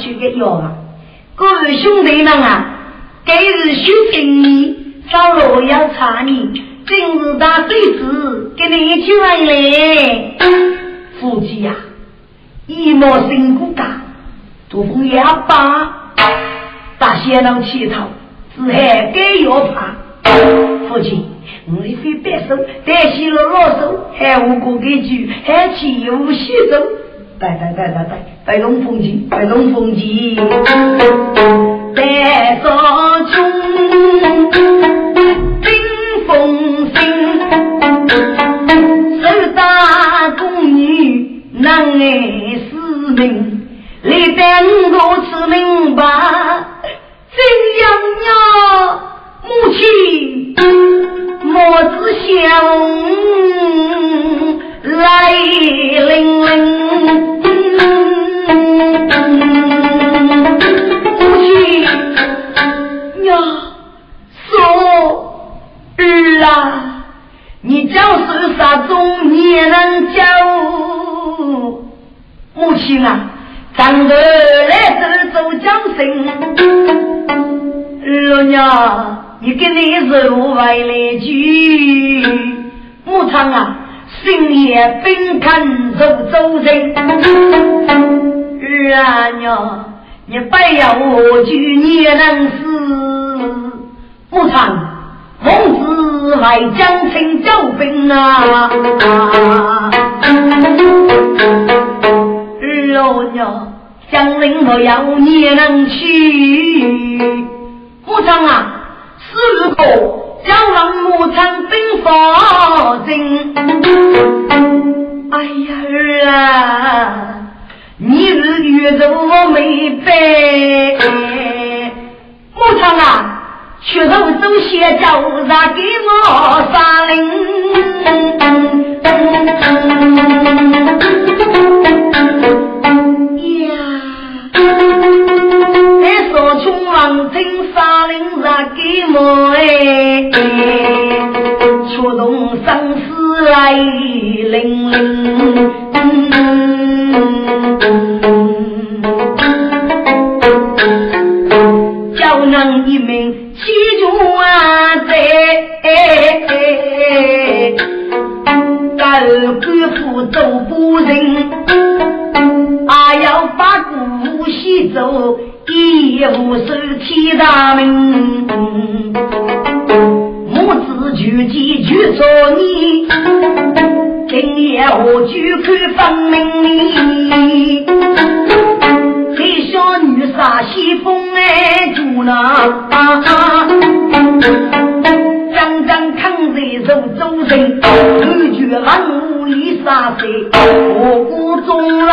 去个药。各位兄弟们啊，该是修行你，找路要查你，今日打对子给你去回嘞。夫妻呀、一莫辛苦家，多风也罢，大些人乞讨，只害该要怕。父亲，我的非白手，但洗了老手，还无过给举，还岂无洗手？拜拜拜拜拜，拜龙风景。生死来临临，叫人一命七重灾。那二官府都不仁，啊要把古佛走，一无手提大名。母子举起举着你，今夜我举看分明。这小女杀西风哎，住那，张张抗在手中人，女绝狼屋里杀谁？我鼓众人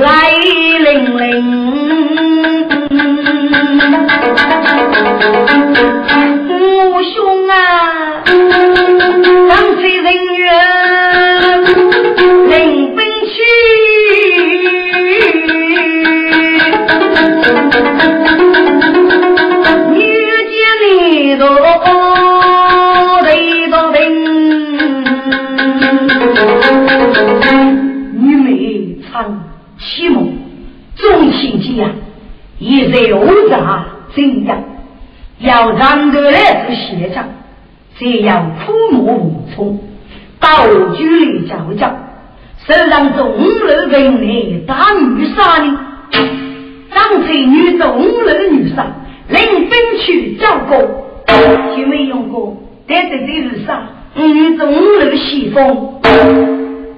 来领领，母兄啊，当贼人员领兵去。女也在何杂怎样？要让得来是学长，这样苦莫无从，到局里叫叫，手上中楼人来打女杀的，张翠女中楼女杀，领兵去找过，就没用过，但在这路上，女中楼西风。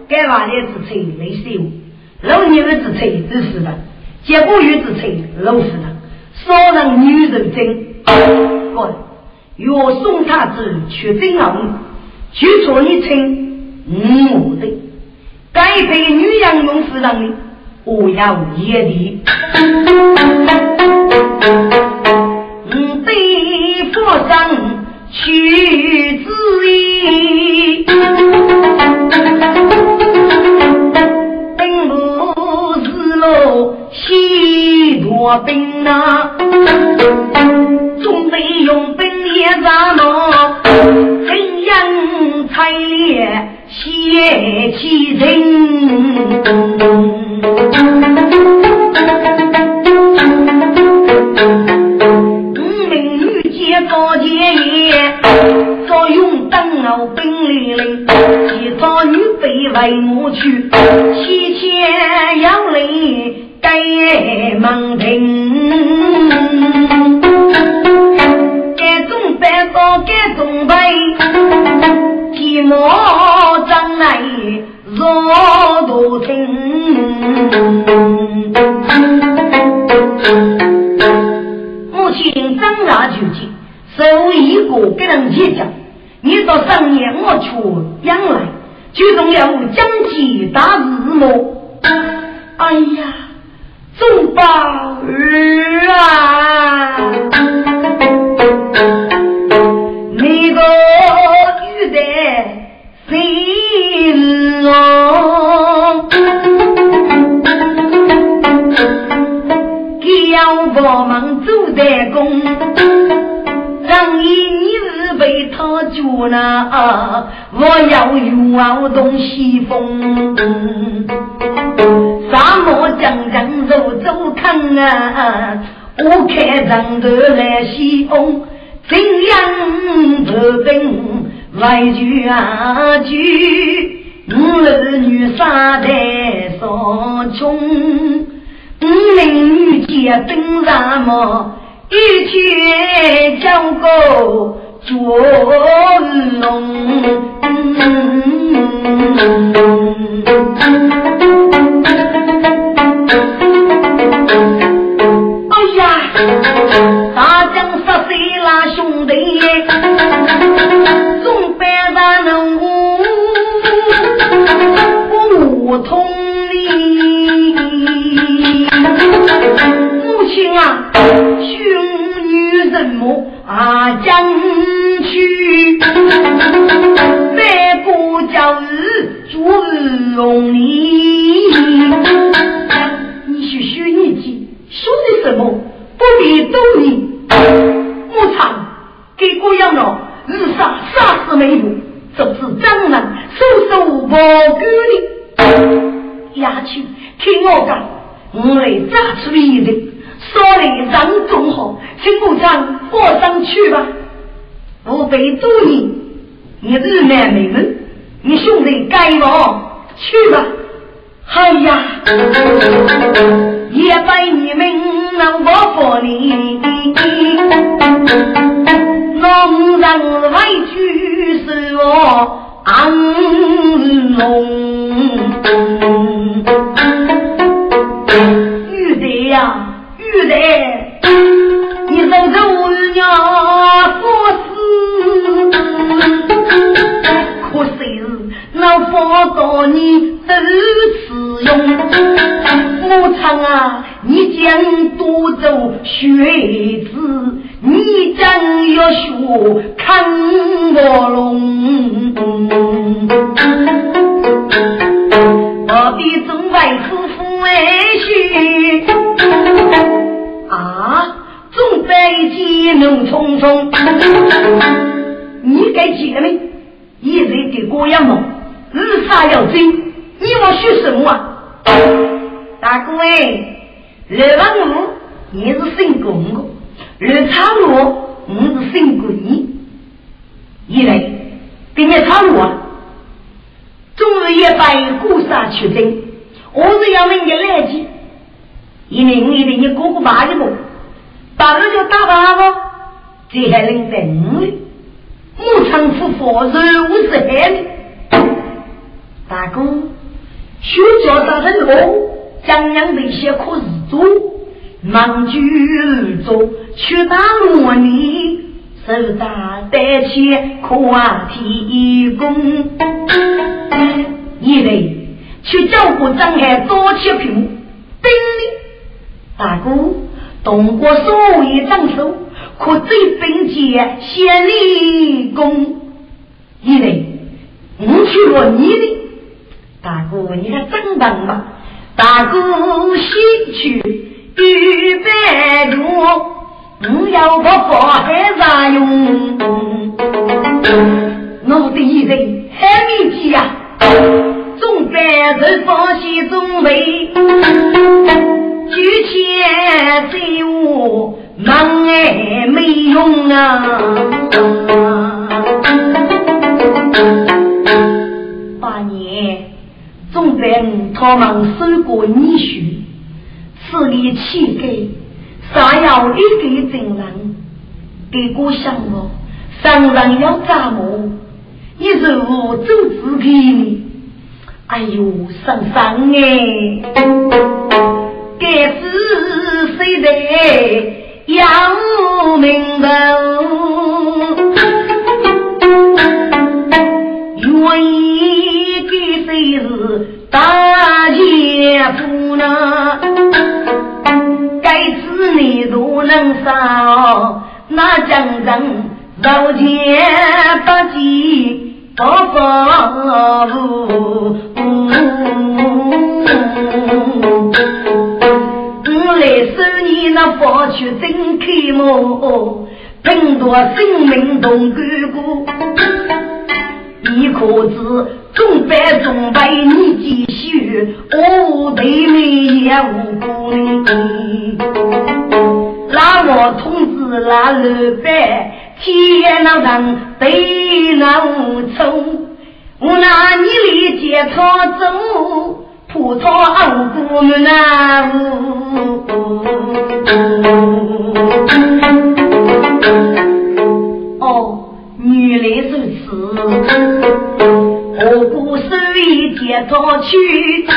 该话的之吹雷秀，老女人之吹都是的，结果有之吹老是的，少人女人真。哥，若送他子去真昂，就说你称我的，该被女养用夫人的，我要也的。嗯，对佛上去兵啊，总得用兵也咋么？怎样才烈血气人？五名女杰高杰也，早用灯笼兵里领，一早女被为我去，七千要领。该门庭，该中白高，该中白，鸡毛长来若多听。母亲长大就急，手一个给人结交，你到上年我去养来，就中了将计打日暮。哎呀！众宝儿啊，你个女的心 long，叫我们做代工，让一你是被他救了，我要用东西风。大漠将将入走坑啊！我看人头来西风，怎样不等外句啊句？五儿女三代少穷，五名女结登沙漠，一曲叫个捉哎呀。大将杀谁啦，兄弟？总百万人物不通理。母亲啊，兄人母啊，将去百国教育做龙里。你去学你记，说的什么？不必多言，我唱给姑娘了，日杀杀死美妇，这是张门收收无辜的。丫头，听我讲，我来扎出一人，说来人中好，请部长过上去吧。我被捉你，你日难没门，你兄弟该我去吧。哎呀，也拜你们能我佛你，农人委屈是我安龙，玉德呀唱啊，你将多走学子，你将要学看我龙。提供。一类去照顾张海多切平，顶你大哥，动过所谓长手，可最并肩先立功。一类我去了你的。大哥，你看真棒嘛！大哥西去一百路，我要个佛海咋用？一人还没急呀，总百人放西中备，举钱财物忙哎没用啊！八年总在他们收过女婿，此里乞丐，啥要一个真人？给我想我，上人要咋么？你如何走自己呢？哎呦，上上哎，该是谁在要明白？愿意给谁是？大姐夫呢？该次你都能上，那将人肉钱不计不放路。我来收你那房去真开幕，很多生命同干过，你可知？中百中百，你继续，我对你也无辜哩。那我同志那老板，天那人对那无从，我拿你理解他走，葡萄熬过那哦，原来如此。我不是一天早去，只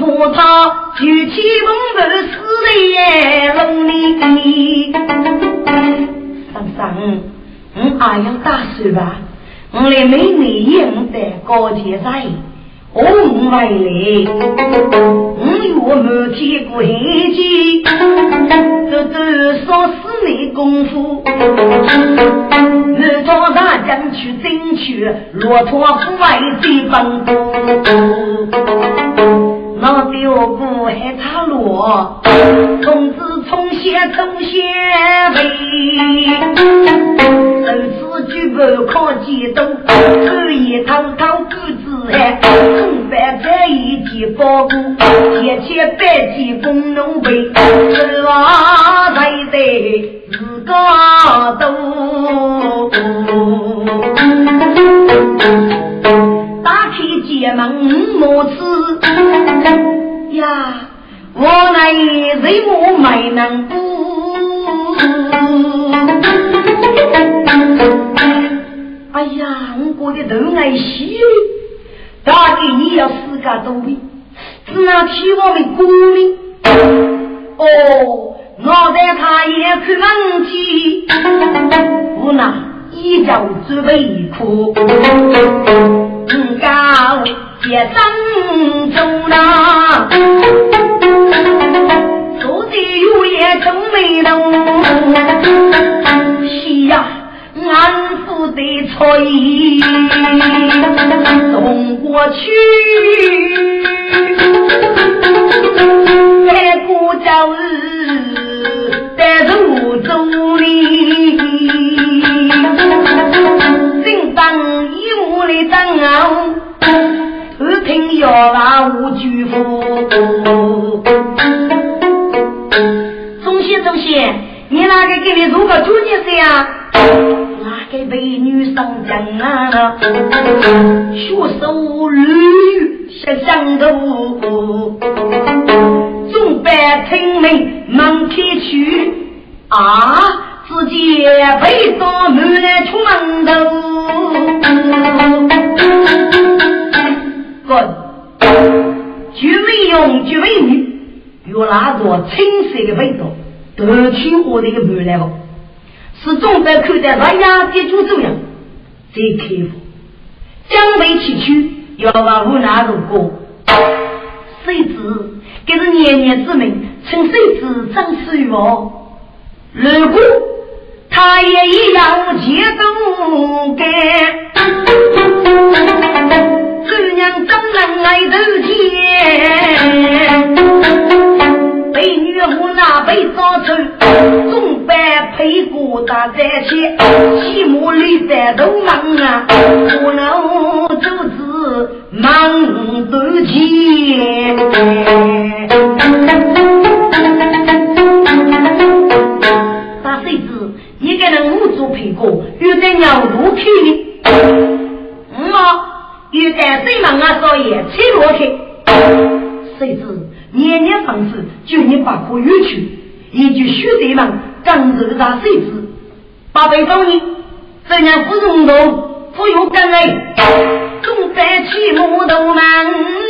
怕他举起龙头死在龙里。桑桑，我还要打算吧？我来妹妹应在高铁上，我回来，我有满天过黑鸡，这都少四年功夫。到大江去争取骆驼不外最奔波，我表哥还差路，从此从先走先辈，手持举杯靠肩头，口一堂堂口子喊，中饭在一起包谷，天天白起工农背，是啊，才得自个多。天姐们母子。呀我来为我买难哎呀我过得都爱惜大的你要死嘎多比只能替我们公民 哦我在他也去能提我拿一脚准备一哭高结生中呐，坐在月夜中美浓，是呀。安抚的错意送过去，在过朝日在路中里，学手绿像香豆，总办听命忙天去啊，自己背到门来出门头。滚！绝美用绝美女，有那种青色的味道，都去我的一个门来了。是总在看待那压的主走样，最开服，将为其去，要往无奈如过。谁知这是年年之命，请谁知张水哦？如果他也一样节奏改，姑娘怎能来得见？美女我那被早出，总班陪过大在前，起码里在都忙啊，不能就是忙得见。大孙子，一个人五做陪过，有点鸟肚去的。嗯啊，有点最忙啊，少爷，起落去。孙子。年年方式，就你把苦远去，一句血对门，刚柔大谁知？八百多年，这样不容动，不有根来，总在起木头难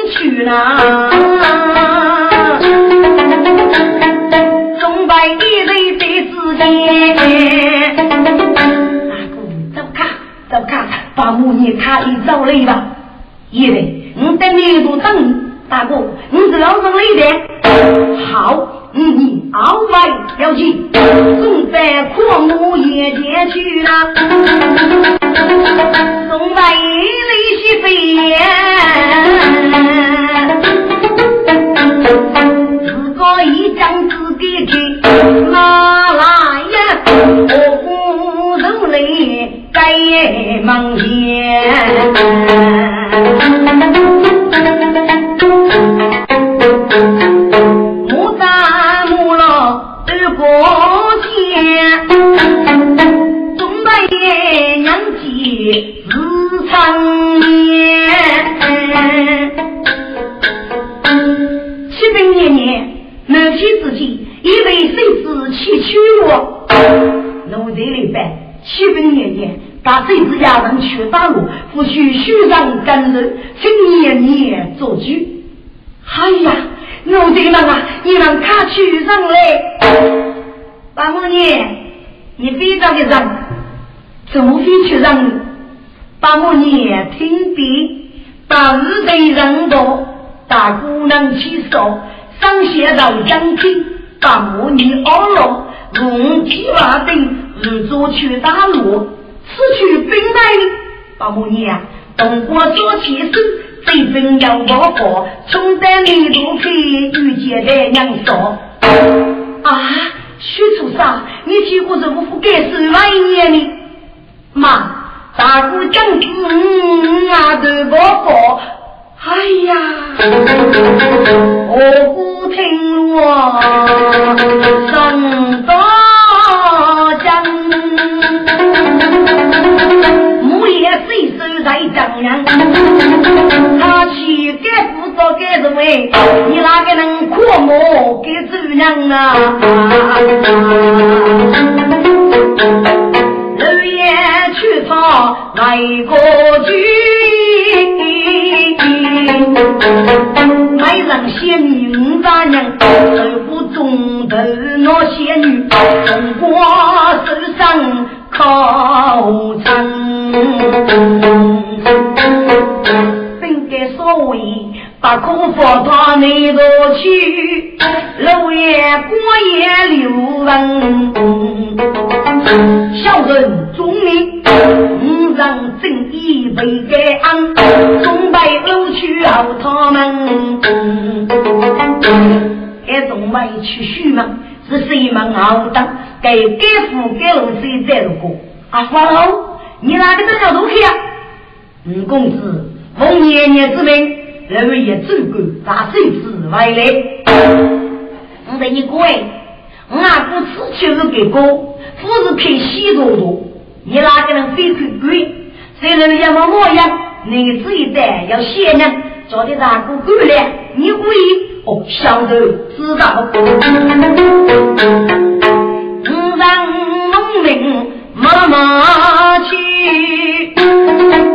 去了。总在一人在之间。大哥，走开，走开，把母女他一走了吧。因为，我在那度等你。大哥，你是老生来的，好，嗯你奥外要紧，总在阔木野间去了，总在里西飞，自个一张自己去，哪来呀？我人类该忙前。家人去大路，不许虚上干人，请年年做主。哎呀，奴才们啊，你让他去上来。八五年，你非常的让，怎么会去让？把我念听的，把日对人多，大姑娘起手，上学到江听，把我念二了，用计划等，日做去大路，此去兵来，把我念，动过做起事，这份要我过，从在你路去遇见的娘说，啊，徐处长，你几个人不该是哪一年呢？妈。大姑将军啊，对伯伯，哎呀，我不听我上大他去该不着该是为，你哪个能过我给主娘啊？楼也去他来个去。爱上仙女五大娘，守护中的那仙女，红花手上靠枕。本该所谓把苦佛他内落去，楼也过也留人，小人忠明，五让正义为该安，总被楼去后他们，该总为去虚嘛。是谁门好当？该该富该龙谁在路过？阿花喽，你哪个都要入去啊？五公子奉年年之命，认为也足够大水之外来。我等你过哎，我阿哥此去是给哥，不是开西多多。你哪个人非去鬼？虽然要么模样，你这一代要贤人，叫的阿哥过来，你故意。哦，小头知道，五让农民妈妈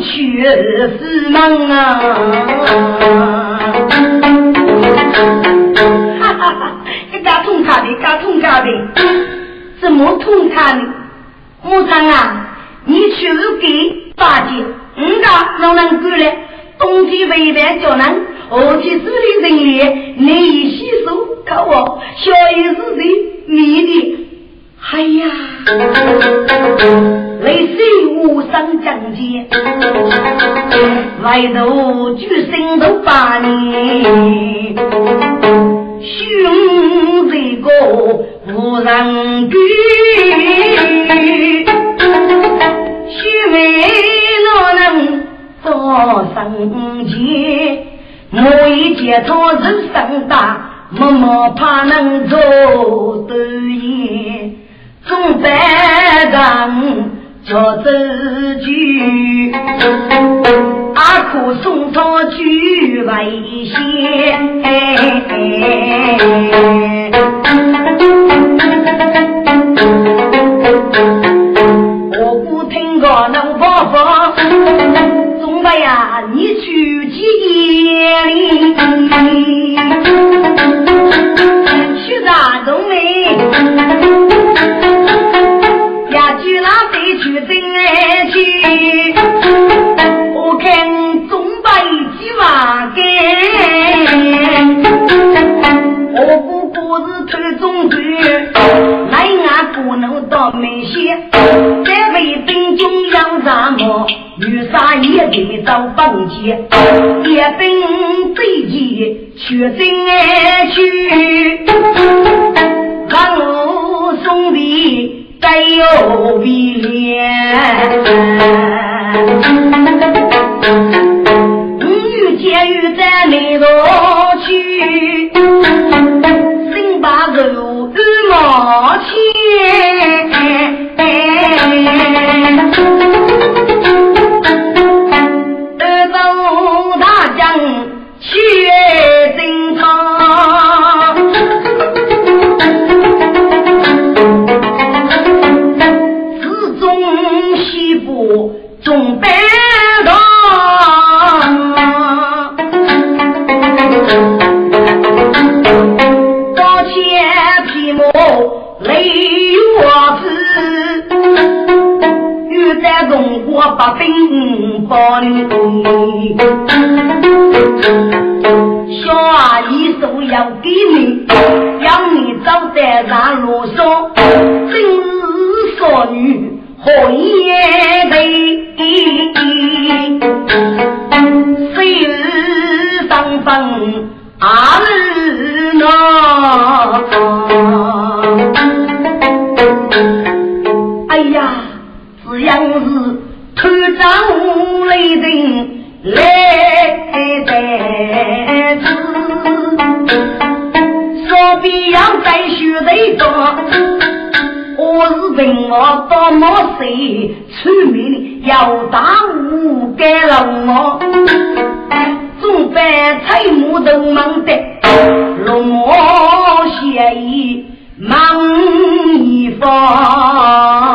去死门啊！哈哈哈，你干痛他的，干痛他的，怎么痛他呢？木长啊，你去给大姐，五个让人过来。冬天未来叫人，夏天这里人脸，难以吸收。可我小雨是谁？你的，哎呀，泪水无声讲解，外头举身都把你，胸这个无人举，须眉哪能？做生前，我一见他人生大，默默怕能做对眼，总在人叫自己，阿苦送他去危险。我不听个能发发。哎呀，你去几里？呀，只要是团长来人。来得子，必要再学得多。我是凭我多么谁出名要打五该了我，总办财木都忙得龙马写意忙一方。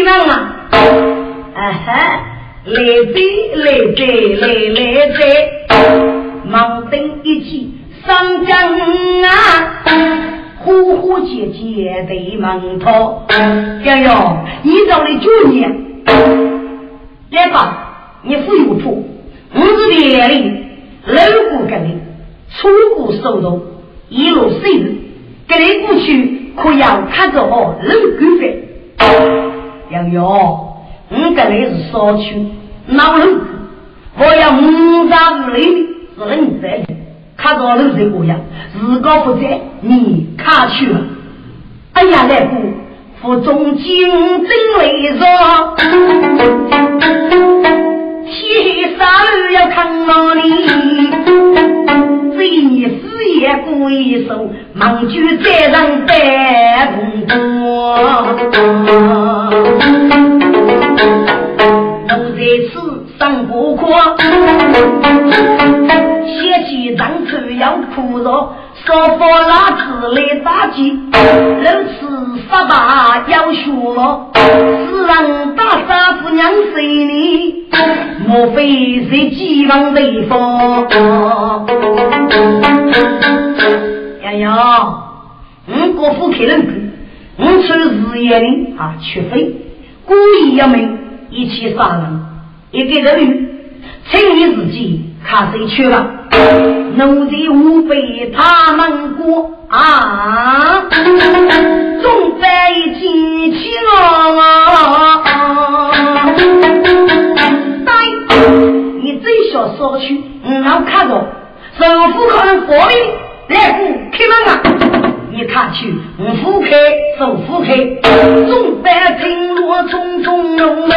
喂，开门吗？啊哈，来者来者来来者，忙登一起上江啊！呼呼姐姐对门头，洋洋，你找的主人，来吧，你富有福，我是店里老顾客的，初步收入一路收入，给你过去可要看着哦，老顾费，洋洋，我这里是少区老人，我要五十五里是人在。看到人这个样，自个不在，你卡去了。哎呀，来姑，府中金针为着，天上要看到你。这一事业过一手，忙就再人办公桌。我在此上过课。写起张口要枯肉，说不拉子来打击，如此十八要学我，世人大傻子娘谁呢？莫非是寄望对方？呀呀，我国父开人口，我出日夜的啊，缺费，故意要命，一起杀人，一个人请你自己。看谁去了？奴才无被他们过啊！总被记起了啊啊。你最小说去，嗯我要看着，政府可能法律来不开门啊！你看去，五副开，手副开，总办听落匆匆浓眉，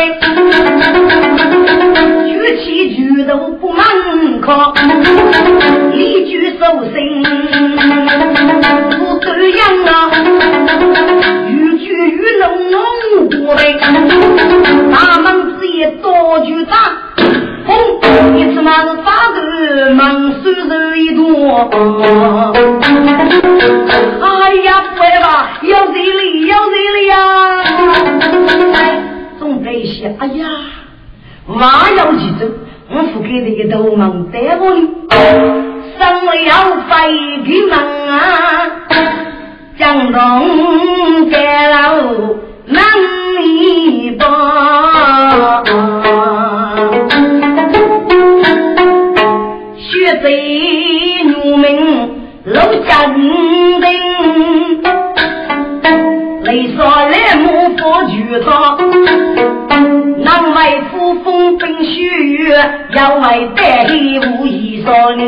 举起举头不门口，一举手心不这样啊，欲举欲浓浓过来，大门子也多巨大，轰，一次那是发个门手手一多。哎呀，快吧，要这里，要这里呀！总得些，哎呀，娃要记住，我父给的一头忙带我哩，生了要飞的忙啊，江东盖楼难一帮，学贼入门。楼下人丁，雷说来木佛举他，南外扶风冰雪，要外带无衣裳呢。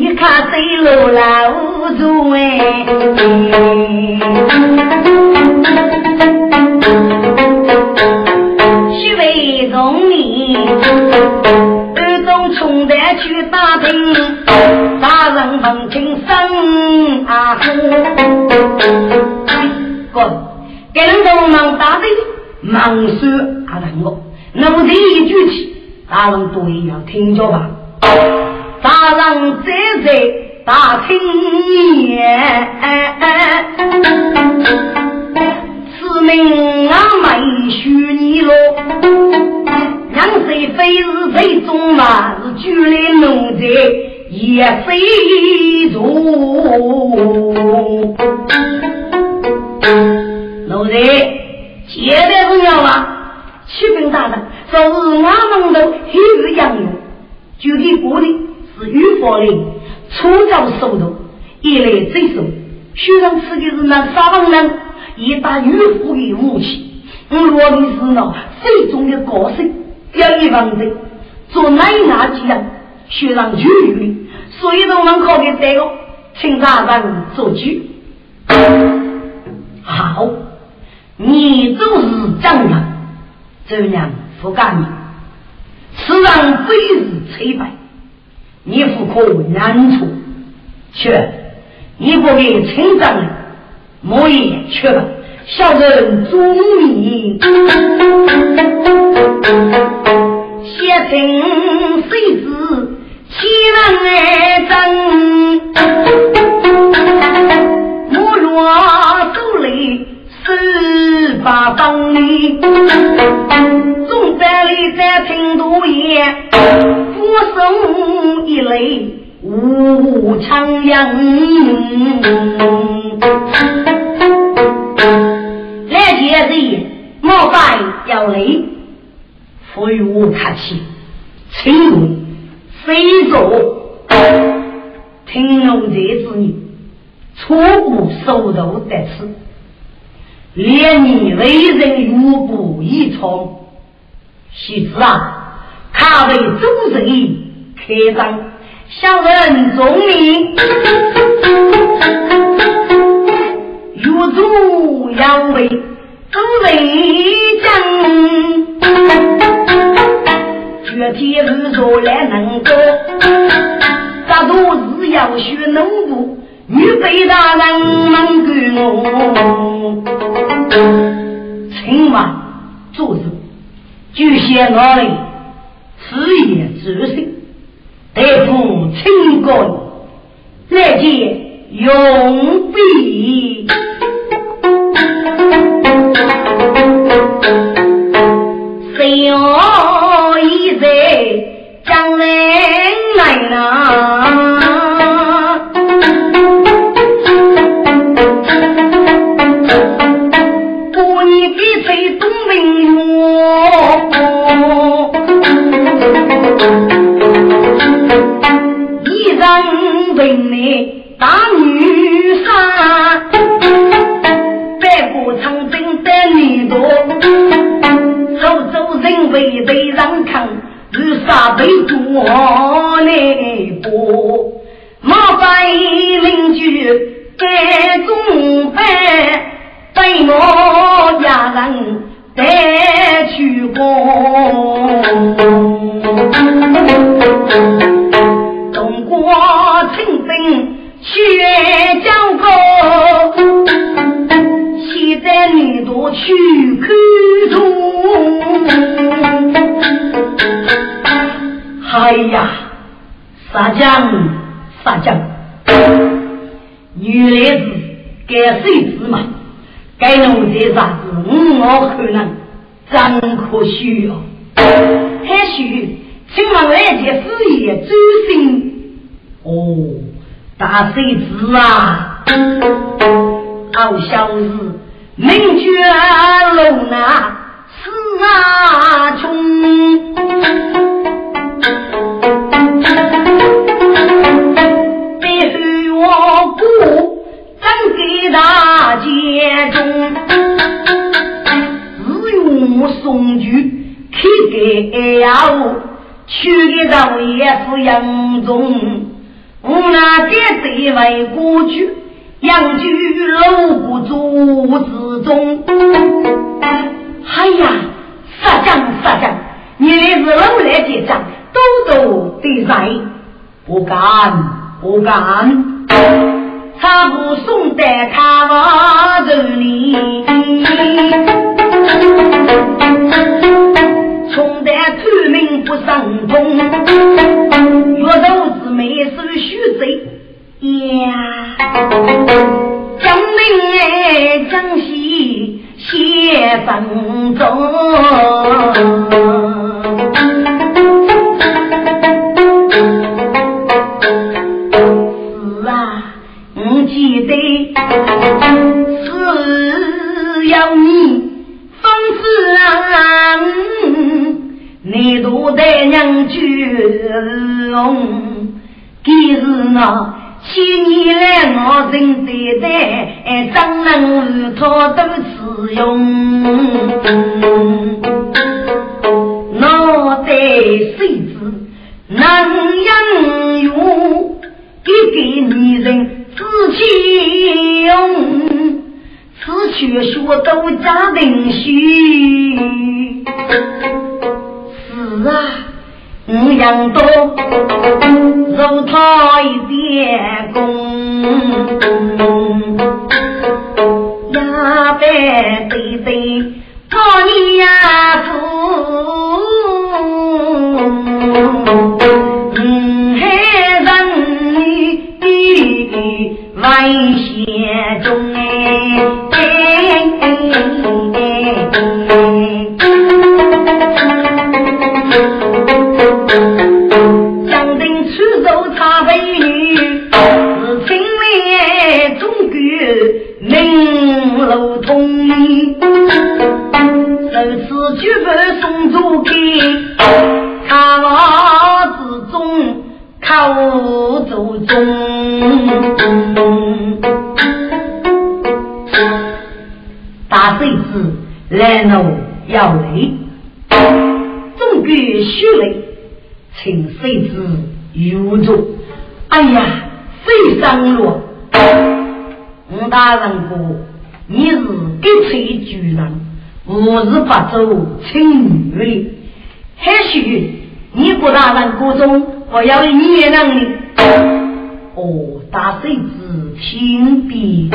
你看谁路老住哎，虚伪容你，二中穷的去打听，大人问清生啊哥。跟着忙打的忙说阿人我，那么这一句起，大人都要听着吧。大人在在大听言，此命啊没许你了。让谁非是非中嘛，是举来奴才也非如。奴才，接待重要啊！启禀大人，昨日俺们都黑日养用，具体过的是预防令，初招速度，一来追收。虽然吃的是那沙王人，一打预防的武器，我落的是那最终的高手，要一万的做奶奶这样，学上绝育，所以我们考的这个，请大人做主。好。你就是丈人，这样不干你，此上非是催败，你不可难处，却你不给称赞了，莫言却吧，小人忠义，写成谁字，岂能来争？莫若走雷。十八方里，在里在听多言，俯首一泪无长阳。来接人，莫拜要泪，非我客气，请问谁做？听龙这子女，初步收入得此。连你为人如不一从，喜子啊，他为主人开张，小人忠命，越主要为主人讲，具体日做来能够，大多是要学农夫。预备大人能给我，请晚做事，就像我的事业之心，得不清官，再见永必。谁要大女杀，白骨长征的女多，苏州人为对让看，如杀被多来过，写分中。请谁子有助？哎呀，谁上路？吴大人哥，你是给吹巨人，我是不走请女的。或许你郭大人哥中我要你也能力。哦，大谁子听别，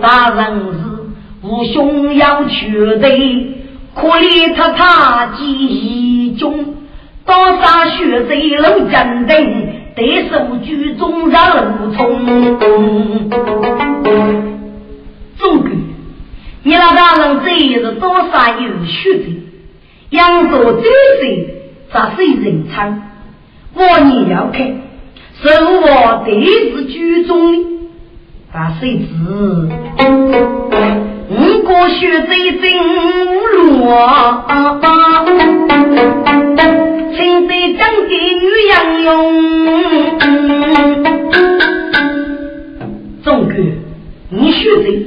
大人是。父兄要去对，可怜他他几中，多少血贼路坚定，得手举中让路冲。总归，你那大人这一日多少有血贼，扬州这些咋是人称？我你要看，是我得是举中的，咋谁知？五个血贼真落，请得将给女杨用。总哥，你血贼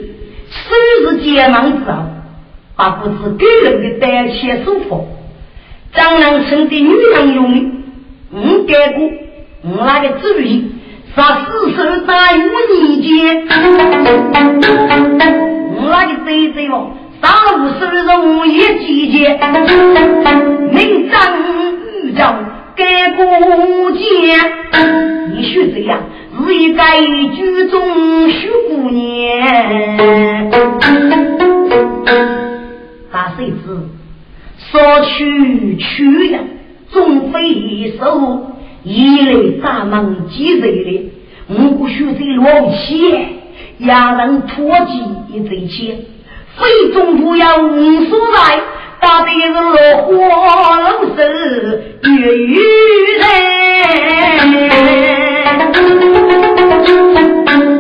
虽是结盟之后，把不是给人的胆怯舒服，张能称的女杨用的，我改过，我那个主意，杀死手打五年间。那个贼贼哦，上午收入一季节，明章预兆改过节。你说这样是一个居中许姑娘，大谁知说去去呀，总非一手一类大忙几岁的，我不许这老气。压人脱机一贼钱，非中不要无所在，打的是落花楼手月月人。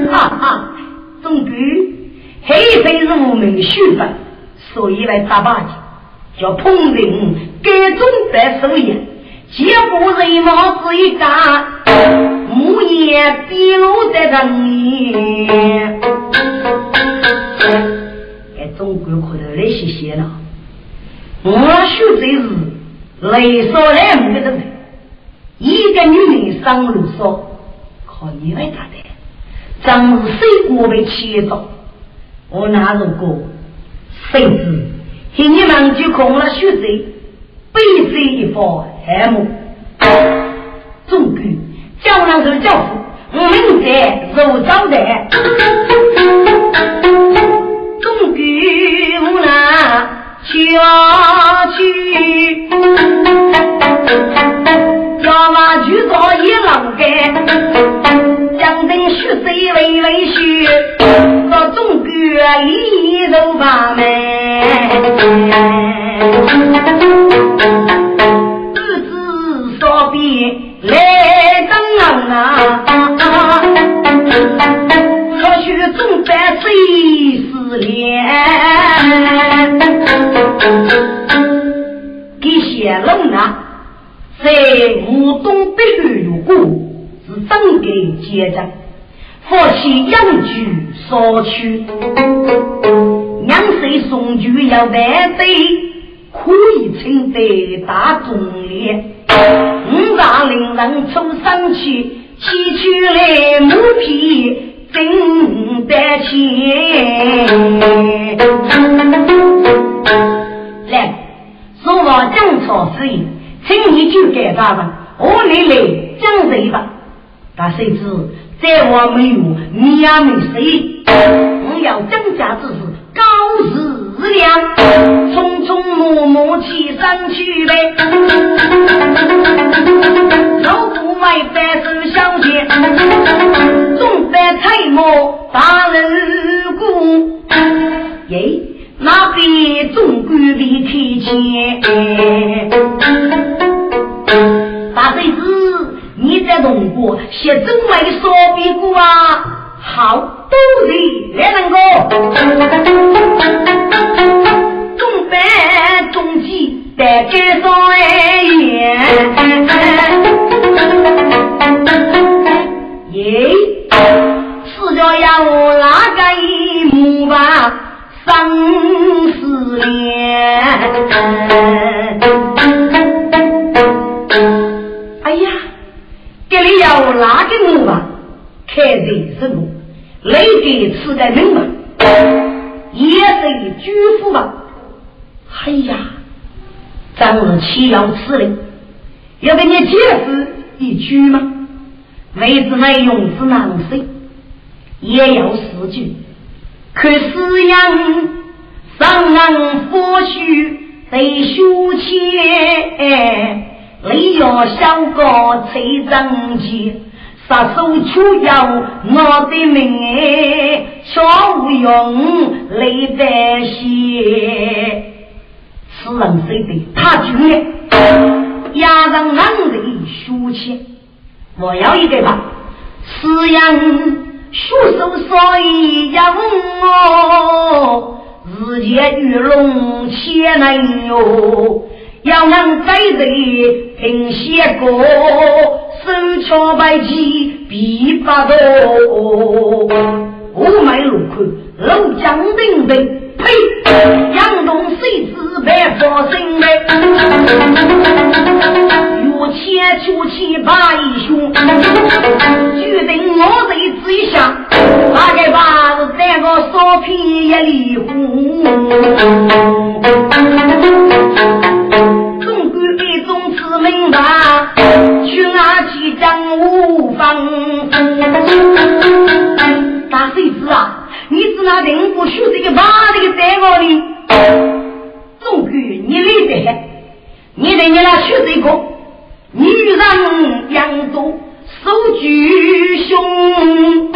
哈哈，总归黑非是我们学分，所以来打把子，叫通人各种白手艺。结果人貌是一家，木叶丢在人眼。哎，中国可头来谢谢了。我学这是雷少来五个人，一个女人上路说，靠你来打的，真是谁过为牵着？我哪如果谁知，听你们就空了学贼，背水一方海母，总归叫人是教父，我明在肉招待，下去，要么就做一郎干，将军血水微微血，说中国一肉把门，日子说变来登啊，或许总在谁思念。给写龙啊，在吴东北岸有过，是整个结账，夫妻养居少去，两岁送酒要万杯，可以称得大众烈。五大令人出生去，七去来母皮真得钱。来，说话讲错事情，请你就给他们，我来来讲谁吧。但谁知在我没有，你也没谁。我要增加之事，高质量，匆匆忙忙起身去呗。老夫为百事相见，在财磨大人故。耶。那边总管的开钱，大贼子，你在东国写中外烧饼果啊？好多人来那个，中班中计带街上哎一幕吧？生死恋，哎呀，这里有哪个木吧？开人生路，来给吃的命吧，也是巨富吧？哎呀，张日七要吃的，要给你解释一句吗？为子内用之难谁，也要四句。可是样，上岸或许得修钱，你要想个财政钱，杀手出要我的命哎，却无用泪在血。此人谁的？他绝压人难的修钱，我要一个吧，是样。血手所以要我，日夜玉龙千难哟，要俺在这听写歌，手敲白旗必不多。五脉路口楼江顶顶，呸！杨东谁子白发生嘞？月前出去把一兄，决定我在之下，大概把是三个烧皮一里糊。总管一种知名吧，去哪去江无方？大孙子啊，你是那人不学这个把这个三个的？总管你来得，你得你那学这个。女人养多手举胸，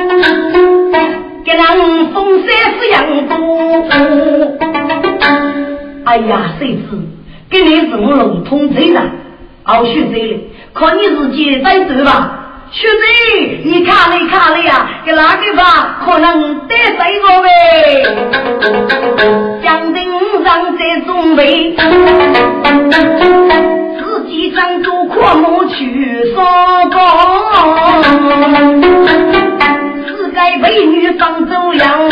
给人风三是养多。哎呀，谁知给你是我龙通贼人，熬血贼的，可你自己再走吧。学贼，你看了看了呀，给哪个吧？可能得罪我呗。江顶上在准备。一张都阔木去上岗，四个美女放走样，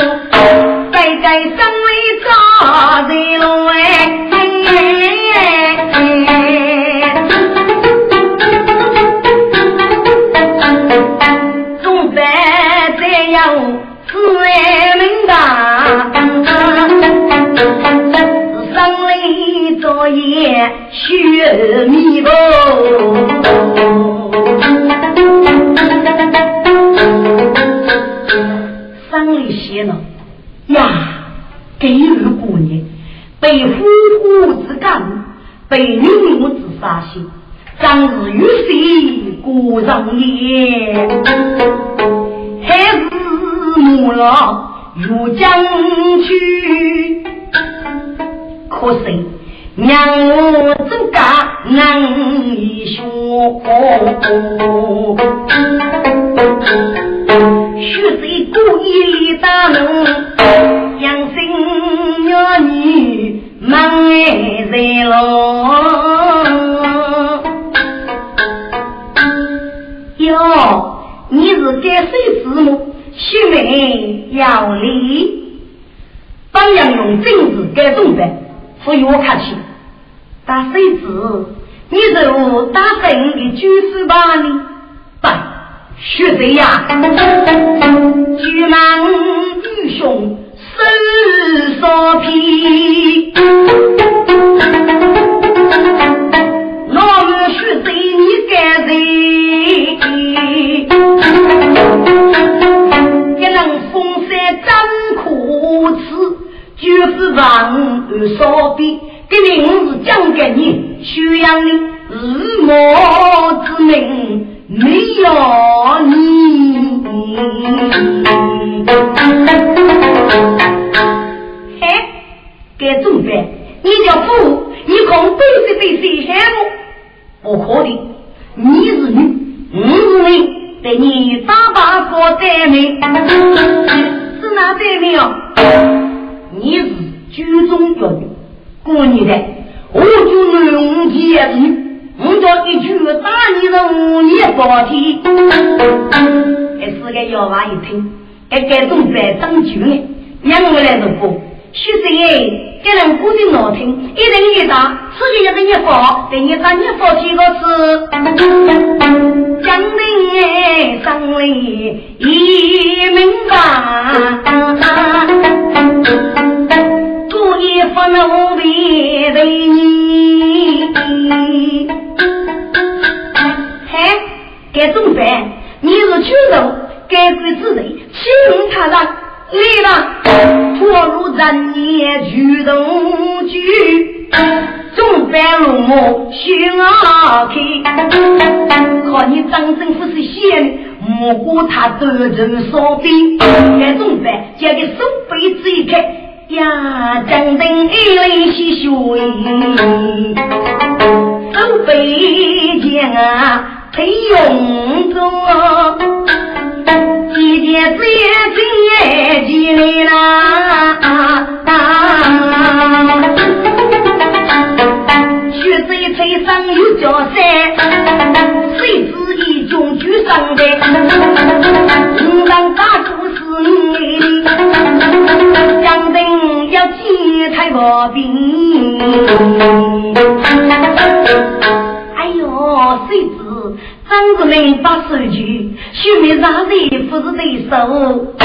手局，学妹哪谁不是对手？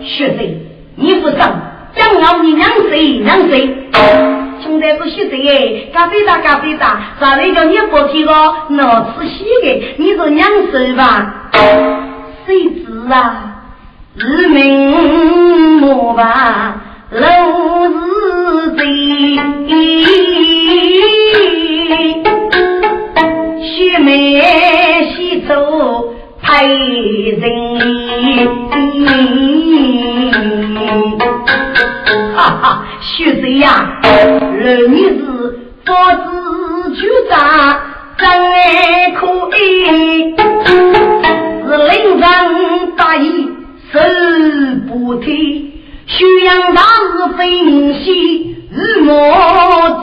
学弟，你不上，让我你两谁两谁？兄弟不学弟哎，咖啡打咖啡打，啥人叫你不听咯？脑子细的，你是两谁吧？谁知啊，日暮吧，老是的学妹。爱人。哈哈，徐贼呀，老女子不知就长真可爱，是临阵大意手不退，宣扬大事分明晰。日我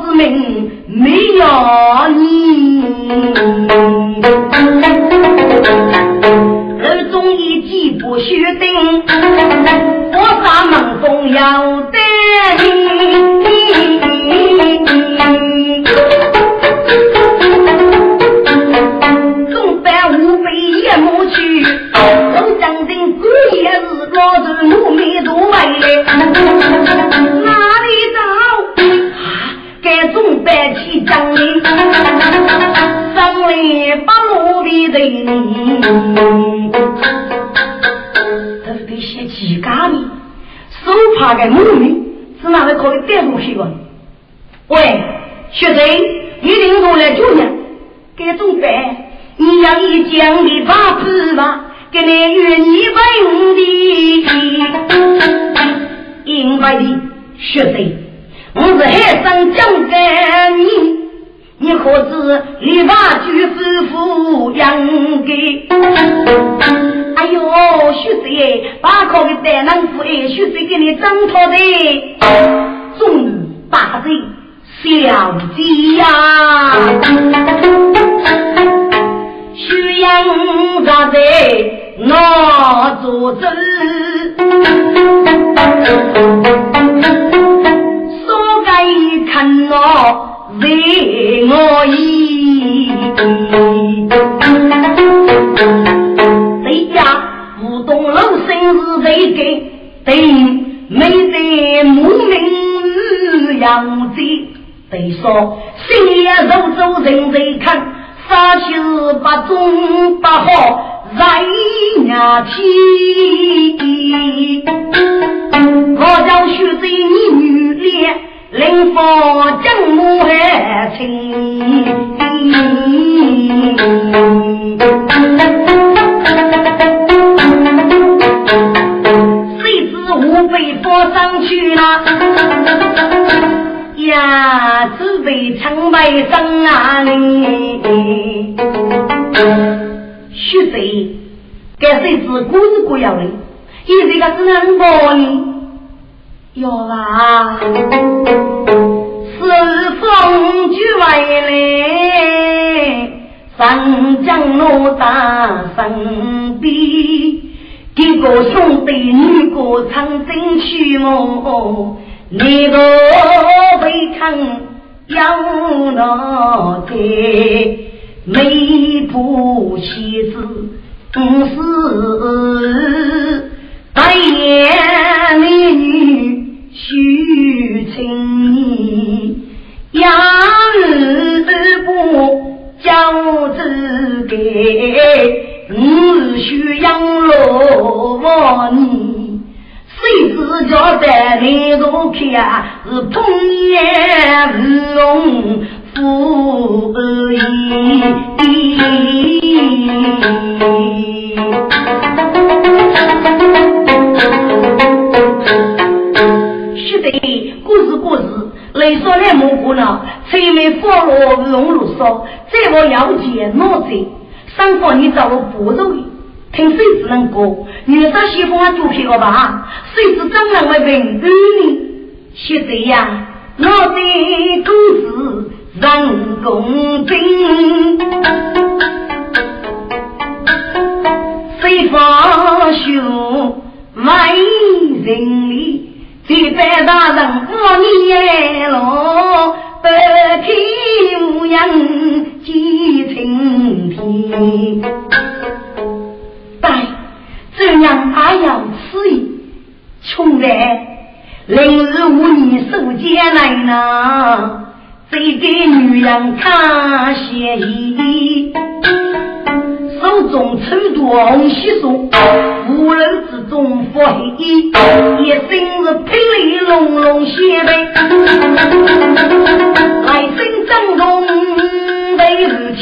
之命，没有你。须定，我把门风要得中班无非夜幕去，我将军不也是老子母没都来嘞？哪里找？该中班去将你上来把奴婢对你。一家的手帕的母女是哪个可以带出去的。喂学生你零我来九年给总裁你要一讲的八字吧给你愿意为你的一个应的学生我是海山江的你你可知你把举师傅养给？哎呦，徐子爷，把可的大男子哎，徐子给你挣脱的，终于大人小姐呀，徐阳站在那桌子，说该看我。为我意，谁家五栋楼生是谁给？对，没得母名养子，得说心也肉走人人看，三七八中不好在 nhà chi，我叫徐子你女脸。临风将母爱情，谁知我被放上去了？呀，只被长白生啊！你徐贼，该谁知故事故要的？一这个是能过呢？哟啊，是风举外来，上江路大身边，几个兄弟女个唱进去么？你个未看要那个美不妻子，不是白眼我需养老你。谁知叫在你都看是童年日荣富是的，故事故事，来说来蘑菇呢，催眉发落龙如烧，再我要见脑子，上方你找我不容易，听谁只能过，女婿媳妇啊，就去了吧，谁知张人为文儿呢？是这样，我的故事人公正，谁发秀万人里。李白大人我年老，白天无人记晴天。但这样还要吃一穷人，零日无你受艰难呐，这个女人看鞋衣。手中抽刀细数，无人之中发黑衣，一身是霹雳隆隆血背，来生正中为日期，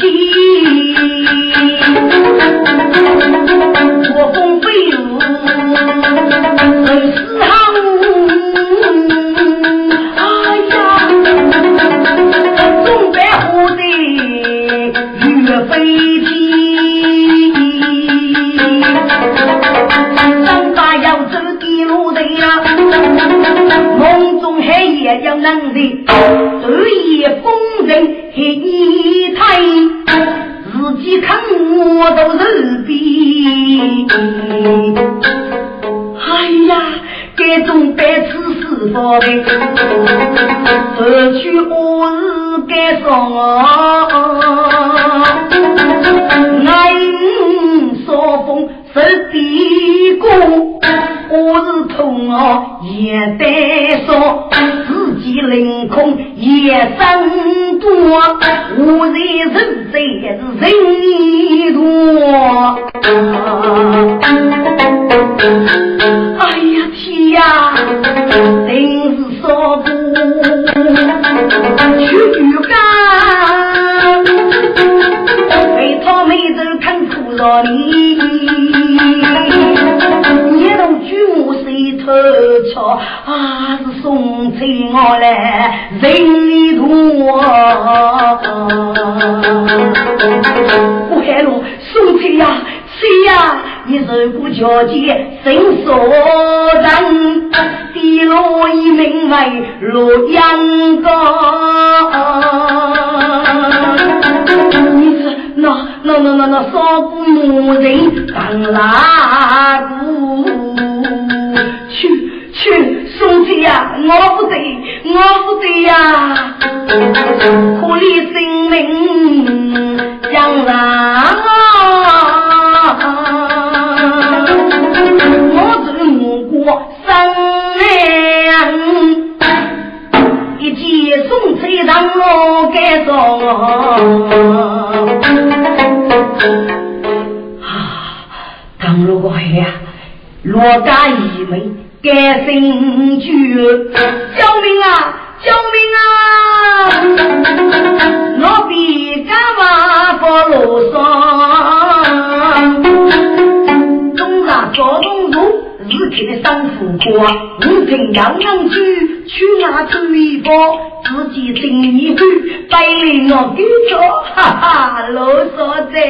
不对，我不对呀！可怜性命将来。一见送菜让我该着啊！当如果呀，罗家一门该生救，救命啊！救命啊！我比干嘛不路上，日天的三副锅，五瓶洋洋酒，去那走一波，自己整一壶，百灵我给做，哈哈，啰嗦在，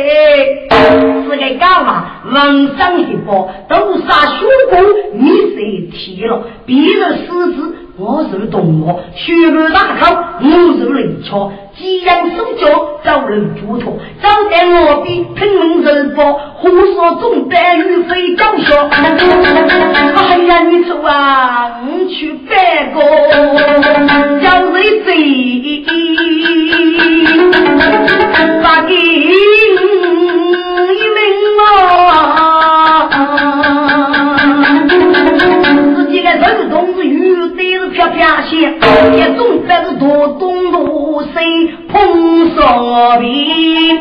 是个干嘛？文上一包，都杀血锅，你谁提了？别的狮子，我是动物，血肉大口，我是灵巧。鸡羊手脚遭人嘱托，早在我比拼命人波，胡说中白玉飞将笑。哎呀，你走啊，你去拜个叫谁贼？发给一名啊！自己个人同是玉对着飘飘线，一种白是多东多西碰上边。